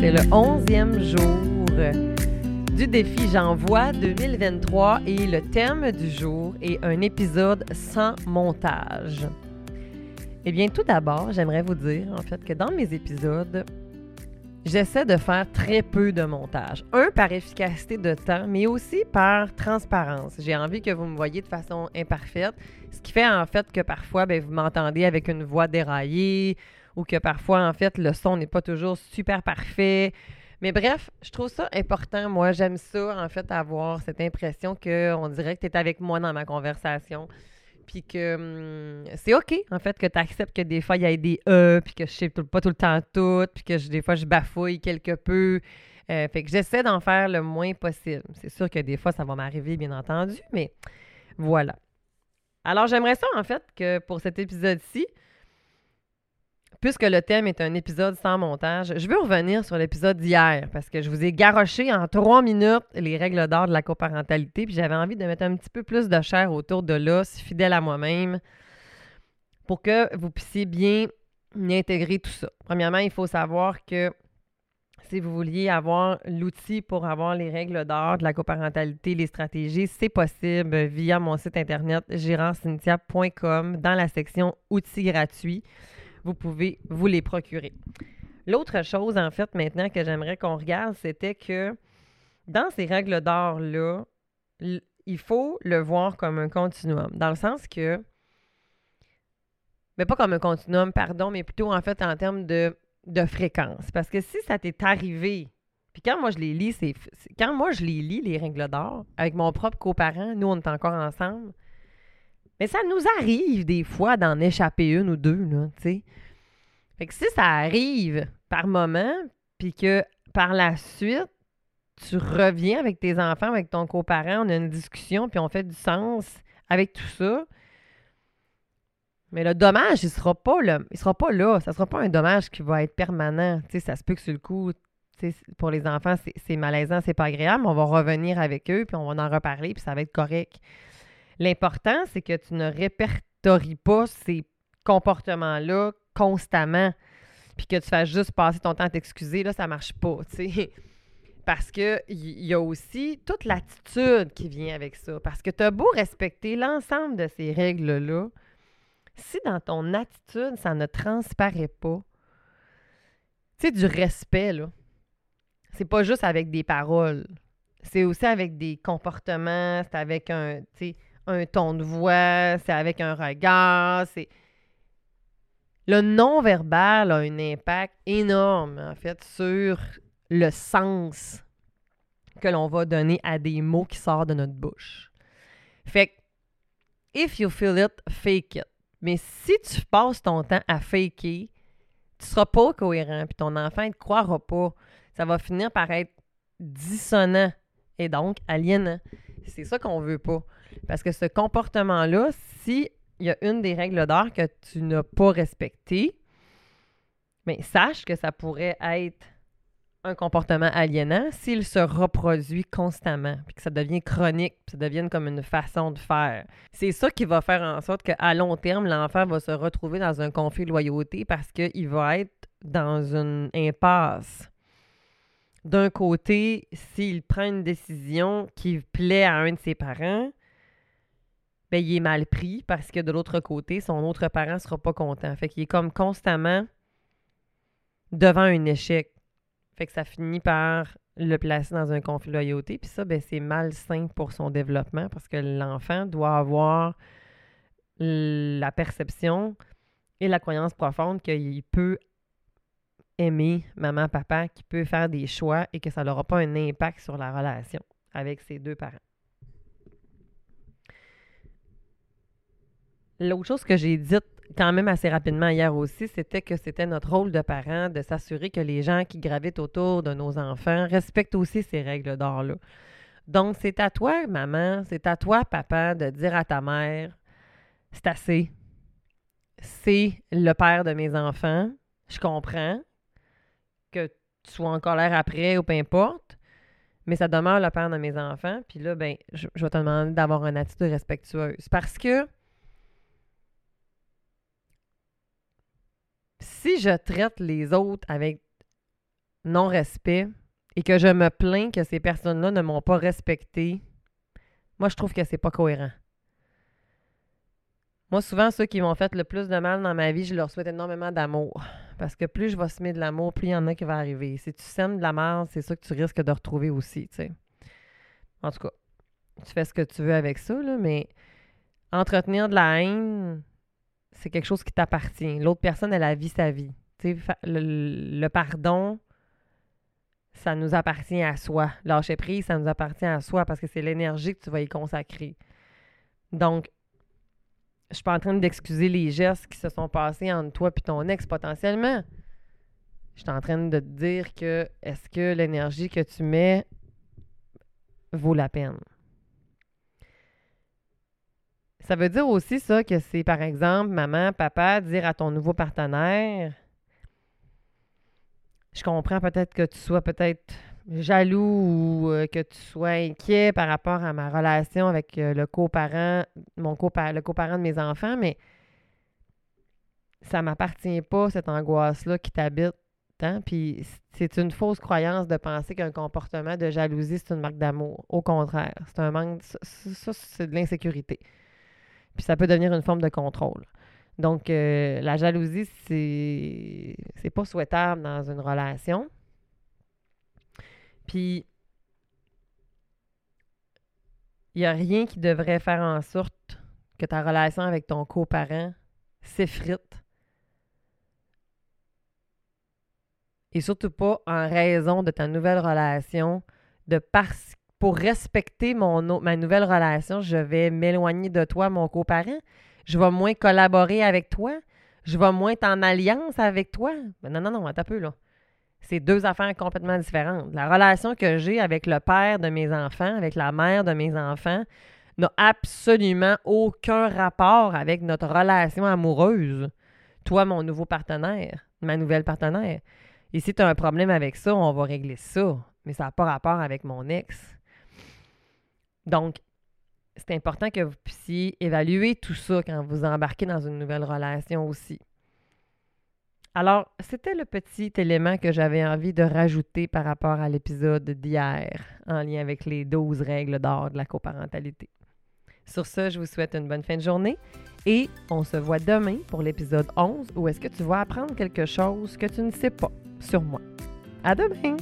c'est le onzième jour du défi J'envoie 2023 et le thème du jour est un épisode sans montage. Eh bien, tout d'abord, j'aimerais vous dire en fait que dans mes épisodes, j'essaie de faire très peu de montage. Un, par efficacité de temps, mais aussi par transparence. J'ai envie que vous me voyez de façon imparfaite, ce qui fait en fait que parfois, ben, vous m'entendez avec une voix déraillée ou que parfois, en fait, le son n'est pas toujours super parfait. Mais bref, je trouve ça important. Moi, j'aime ça, en fait, avoir cette impression qu'on dirait que tu es avec moi dans ma conversation. Puis que hum, c'est OK, en fait, que tu acceptes que des fois, il y a des E, puis que je sais pas tout le temps tout, puis que des fois, je bafouille quelque peu. Euh, fait que j'essaie d'en faire le moins possible. C'est sûr que des fois, ça va m'arriver, bien entendu, mais voilà. Alors, j'aimerais ça, en fait, que pour cet épisode-ci, puisque le thème est un épisode sans montage, je veux revenir sur l'épisode d'hier parce que je vous ai garoché en trois minutes les règles d'or de la coparentalité, puis j'avais envie de mettre un petit peu plus de chair autour de l'os, fidèle à moi-même, pour que vous puissiez bien intégrer tout ça. Premièrement, il faut savoir que si vous vouliez avoir l'outil pour avoir les règles d'or de la coparentalité, les stratégies, c'est possible via mon site internet gérantcynthia.com dans la section outils gratuits vous pouvez vous les procurer. L'autre chose, en fait, maintenant que j'aimerais qu'on regarde, c'était que dans ces règles d'or-là, il faut le voir comme un continuum, dans le sens que, mais pas comme un continuum, pardon, mais plutôt en fait en termes de, fréquence. Parce que si ça t'est arrivé, puis quand moi je les lis, c'est quand moi je les lis, les règles d'or, avec mon propre coparent, nous on est encore ensemble, mais ça nous arrive des fois d'en échapper une ou deux, là, tu sais. Fait que si ça arrive par moment, puis que par la suite, tu reviens avec tes enfants, avec ton coparent, on a une discussion, puis on fait du sens avec tout ça. Mais le dommage, il sera pas là. Il sera pas là. Ça sera pas un dommage qui va être permanent. Tu ça se peut que sur le coup, pour les enfants, c'est malaisant, c'est pas agréable. On va revenir avec eux, puis on va en reparler, puis ça va être correct. L'important, c'est que tu ne répertories pas ces comportements-là constamment, puis que tu fasses juste passer ton temps à t'excuser, là, ça marche pas, tu sais. Parce qu'il y a aussi toute l'attitude qui vient avec ça. Parce que tu as beau respecter l'ensemble de ces règles-là, si dans ton attitude, ça ne transparaît pas, tu sais, du respect, là, c'est pas juste avec des paroles. C'est aussi avec des comportements, c'est avec un, tu sais, un ton de voix, c'est avec un regard, c'est... Le non-verbal a un impact énorme, en fait, sur le sens que l'on va donner à des mots qui sortent de notre bouche. Fait que, if you feel it, fake it. Mais si tu passes ton temps à faker, tu seras pas cohérent, puis ton enfant ne te croira pas. Ça va finir par être dissonant et donc aliénant. C'est ça qu'on veut pas. Parce que ce comportement-là, si il y a une des règles d'or que tu n'as pas respectée, mais sache que ça pourrait être un comportement aliénant s'il se reproduit constamment, puis que ça devient chronique, puis ça devienne comme une façon de faire. C'est ça qui va faire en sorte qu'à long terme, l'enfant va se retrouver dans un conflit de loyauté parce qu'il va être dans une impasse. D'un côté, s'il prend une décision qui plaît à un de ses parents, ben, il est mal pris parce que de l'autre côté, son autre parent ne sera pas content. Fait qu'il est comme constamment devant un échec. Fait que ça finit par le placer dans un conflit de loyauté. Puis ça, ben, c'est malsain pour son développement parce que l'enfant doit avoir la perception et la croyance profonde qu'il peut aimer maman, papa, qu'il peut faire des choix et que ça n'aura pas un impact sur la relation avec ses deux parents. L'autre chose que j'ai dite quand même assez rapidement hier aussi, c'était que c'était notre rôle de parent de s'assurer que les gens qui gravitent autour de nos enfants respectent aussi ces règles d'or-là. Donc, c'est à toi, maman, c'est à toi, papa, de dire à ta mère, c'est assez. C'est le père de mes enfants. Je comprends que tu sois en colère après ou peu importe, mais ça demeure le père de mes enfants. Puis là, ben, je, je vais te demander d'avoir une attitude respectueuse. Parce que si je traite les autres avec non-respect et que je me plains que ces personnes-là ne m'ont pas respecté, moi, je trouve que c'est pas cohérent. Moi, souvent, ceux qui m'ont fait le plus de mal dans ma vie, je leur souhaite énormément d'amour. Parce que plus je vais semer de l'amour, plus il y en a qui va arriver. Si tu sèmes de la merde, c'est ça que tu risques de retrouver aussi, tu sais. En tout cas, tu fais ce que tu veux avec ça, là, mais entretenir de la haine, c'est quelque chose qui t'appartient. L'autre personne, elle a vie sa vie. Le, le pardon, ça nous appartient à soi. Lâcher prise, ça nous appartient à soi parce que c'est l'énergie que tu vas y consacrer. Donc, je suis pas en train d'excuser les gestes qui se sont passés entre toi et ton ex potentiellement. Je suis en train de te dire que est-ce que l'énergie que tu mets vaut la peine? Ça veut dire aussi ça que c'est par exemple maman, papa, dire à ton nouveau partenaire Je comprends peut-être que tu sois peut-être jaloux ou euh, que tu sois inquiet par rapport à ma relation avec euh, le coparent, mon coparent, le coparent de mes enfants, mais ça m'appartient pas, cette angoisse-là qui t'habite. Hein? Puis c'est une fausse croyance de penser qu'un comportement de jalousie, c'est une marque d'amour. Au contraire, c'est un manque. Ça, c'est de l'insécurité. Puis ça peut devenir une forme de contrôle. Donc, euh, la jalousie, c'est, pas souhaitable dans une relation. Puis, il n'y a rien qui devrait faire en sorte que ta relation avec ton coparent s'effrite. Et surtout pas en raison de ta nouvelle relation, de parce pour respecter mon, ma nouvelle relation, je vais m'éloigner de toi, mon coparent. Je vais moins collaborer avec toi. Je vais moins être en alliance avec toi. non, non, non, attends un peu, là c'est deux affaires complètement différentes. La relation que j'ai avec le père de mes enfants, avec la mère de mes enfants, n'a absolument aucun rapport avec notre relation amoureuse. Toi, mon nouveau partenaire, ma nouvelle partenaire. Et si tu as un problème avec ça, on va régler ça. Mais ça n'a pas rapport avec mon ex. Donc, c'est important que vous puissiez évaluer tout ça quand vous embarquez dans une nouvelle relation aussi. Alors, c'était le petit élément que j'avais envie de rajouter par rapport à l'épisode d'hier en lien avec les 12 règles d'or de la coparentalité. Sur ce, je vous souhaite une bonne fin de journée et on se voit demain pour l'épisode 11 où est-ce que tu vas apprendre quelque chose que tu ne sais pas sur moi. À demain!